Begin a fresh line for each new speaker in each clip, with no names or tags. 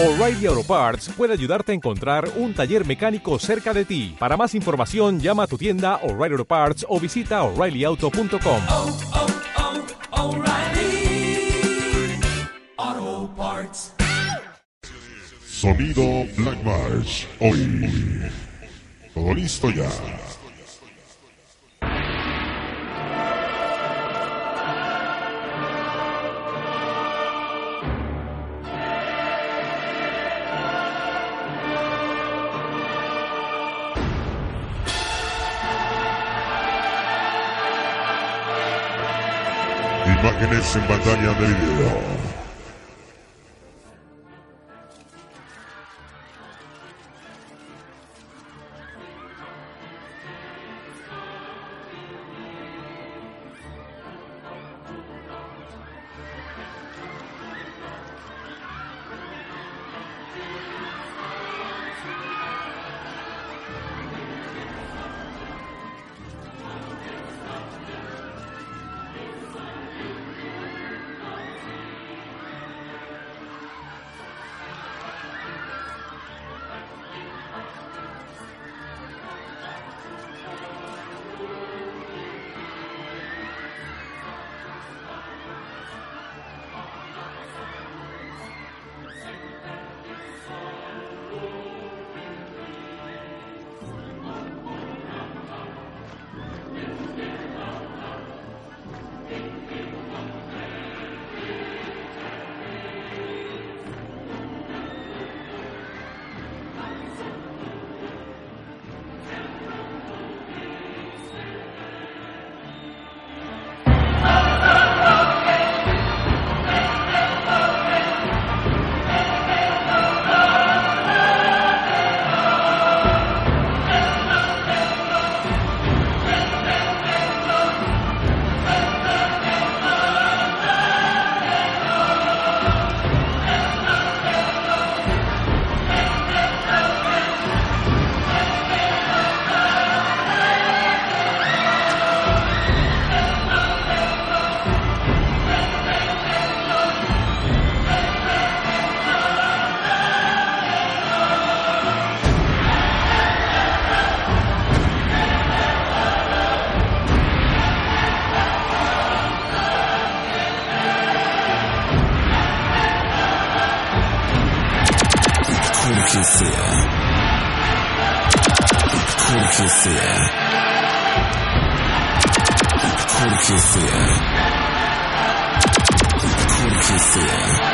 O'Reilly Auto Parts puede ayudarte a encontrar un taller mecánico cerca de ti. Para más información, llama a tu tienda O'Reilly Auto Parts o visita oreillyauto.com.
oh, oh, Parts.
Sonido Black March. Hoy. Todo listo ya. Imágenes en pantalla de video.
Kırkesiye. Kırkesiye. Kırkesiye. Kırkesiye.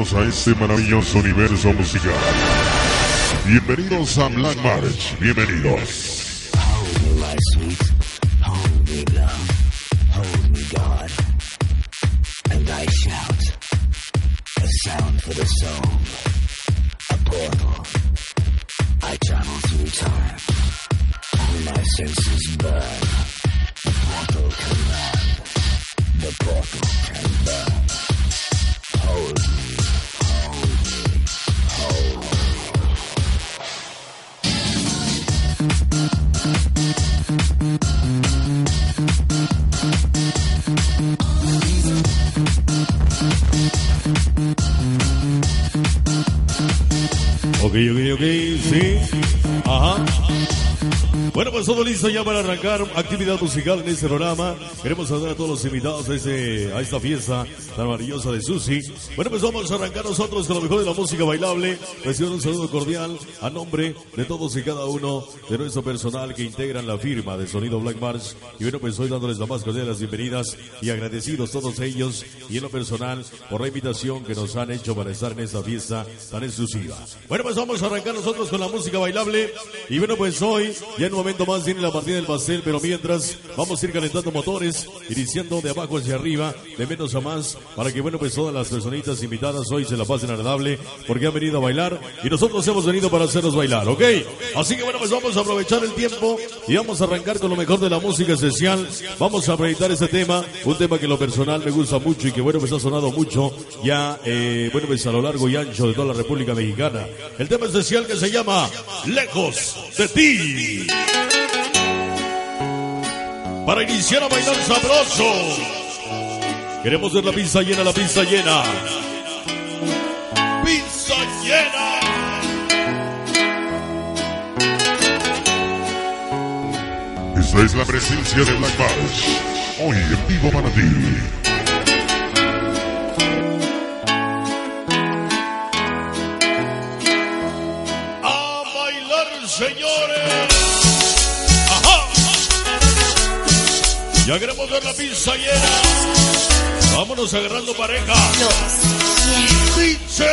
Bienvenidos a este maravilloso universo musical. Bienvenidos a Black March. Bienvenidos.
I shout. A sound for the soul. A portal. I travel through time. My senses burn. The portal can. The portal can burn.
Ok, ok, ok, sí. Bueno, pues todo listo ya para arrancar actividad musical en este programa. Queremos saludar a todos los invitados a, este, a esta fiesta tan maravillosa de Susi. Bueno, pues vamos a arrancar nosotros con lo mejor de la música bailable. Reciban un saludo cordial a nombre de todos y cada uno de nuestro personal que integran la firma de Sonido Black March. Y bueno, pues hoy dándoles la más cordial de las bienvenidas y agradecidos todos ellos y en lo personal por la invitación que nos han hecho para estar en esta fiesta tan exclusiva. Bueno, pues vamos a arrancar nosotros con la música bailable. Y bueno, pues hoy ya en momento más viene la partida del pastel, pero mientras vamos a ir calentando motores, iniciando de abajo hacia arriba, de menos a más, para que bueno pues todas las personitas invitadas hoy se la pasen agradable, porque han venido a bailar y nosotros hemos venido para hacerlos bailar, ¿ok? Así que bueno pues vamos a aprovechar el tiempo y vamos a arrancar con lo mejor de la música esencial. Vamos a proyectar este tema, un tema que en lo personal me gusta mucho y que bueno pues ha sonado mucho ya, eh, bueno pues a lo largo y ancho de toda la República Mexicana. El tema esencial que se llama Lejos de ti. Para iniciar a bailar sabroso. Queremos ver la pista llena, la pista llena. Pista llena.
Esta es la presencia de Black March. Hoy en vivo para ti.
Ya queremos ver la pista llena. Vámonos agarrando pareja. Dice.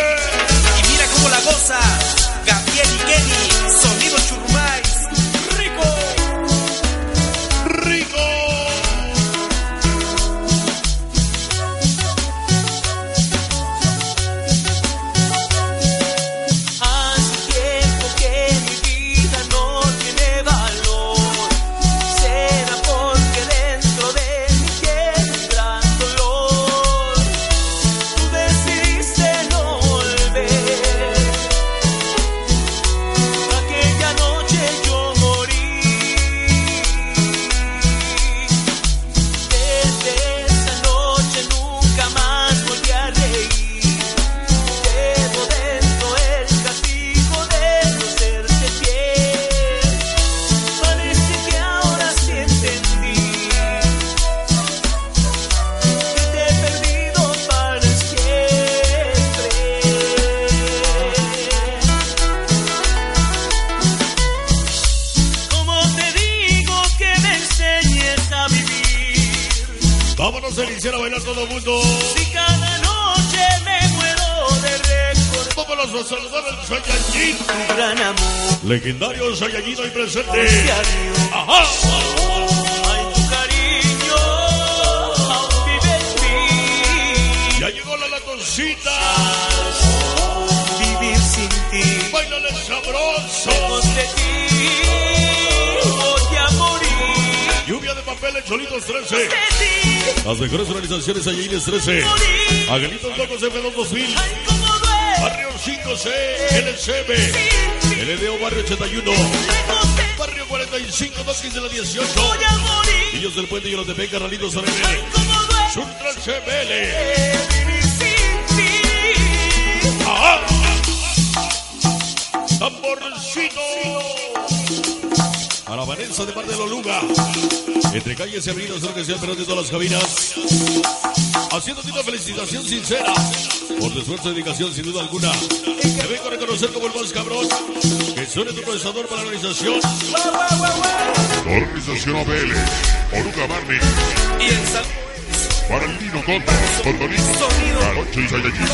Y mira cómo la goza Gabriel y Kenny, sonido churrumais,
Vámonos a iniciar a bailar todo el mundo.
Si cada noche me muero de recordar
Vámonos a saludar al Saiyajin.
tu gran amor.
Legendario Saiyajin hoy presente. Ajá.
Ay, tu cariño aún vive en mí.
Ya llegó la latoncita.
Vivir sin ti,
Bailale sabroso.
lejos de ti, voy a morir.
Lluvia de papel en Cholitos 13. Las mejores organizaciones Saiyajines 13.
morir.
Angelitos Locos F2 2000.
Ay, cómo duele
Barrio 5C, LCB, LDO Barrio 81,
lejos de ti,
Barrio 45, 215 la 18.
voy a morir.
Niños del Puente y los de Beca, Ralitos
duele
Sultra CBL. ¡Ajá! Vanessa de Mar de Loluga. Entre calles y avenidas, lo que sea, pero de todas las cabinas. Haciéndote una felicitación sincera por tu esfuerzo y dedicación, sin duda alguna. Te vengo a reconocer como el más cabrón. Que suene tu procesador para la organización.
Organización OBL. Oruga Barney.
Y el salud
Para el Nino Conta. Condolino.
Sonido.
Jarocho y Saiyajin.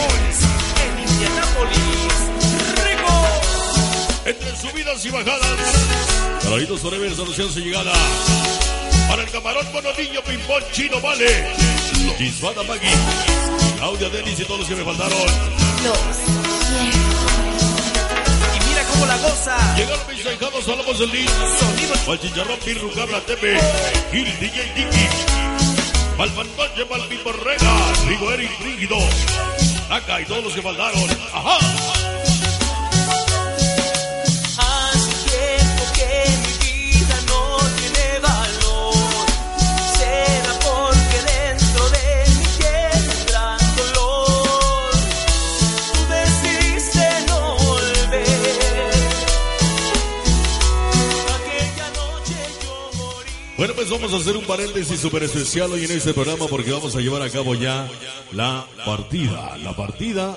en Indianápolis, rico.
Entre subidas y bajadas. Carolitos Forever anuncian su llegada. Para el camarón Bonodillo, Pimpón, Chino, Vale. Chisbada Magui. Claudia Denis y todos los que me faltaron.
Y mira cómo la goza.
Llegaron mis ahijados, hablamos del Lin.
Sonido
Pal Chicharrón, Pirru, Cabra, Tepe. Gil, DJ, Diki. Pal Fantoche, Pal Piporrega. Rigo, Eric, Rígido. Acá y todos los que faltaron. Ajá. Vamos a hacer un paréntesis súper especial hoy en este programa porque vamos a llevar a cabo ya la partida. La partida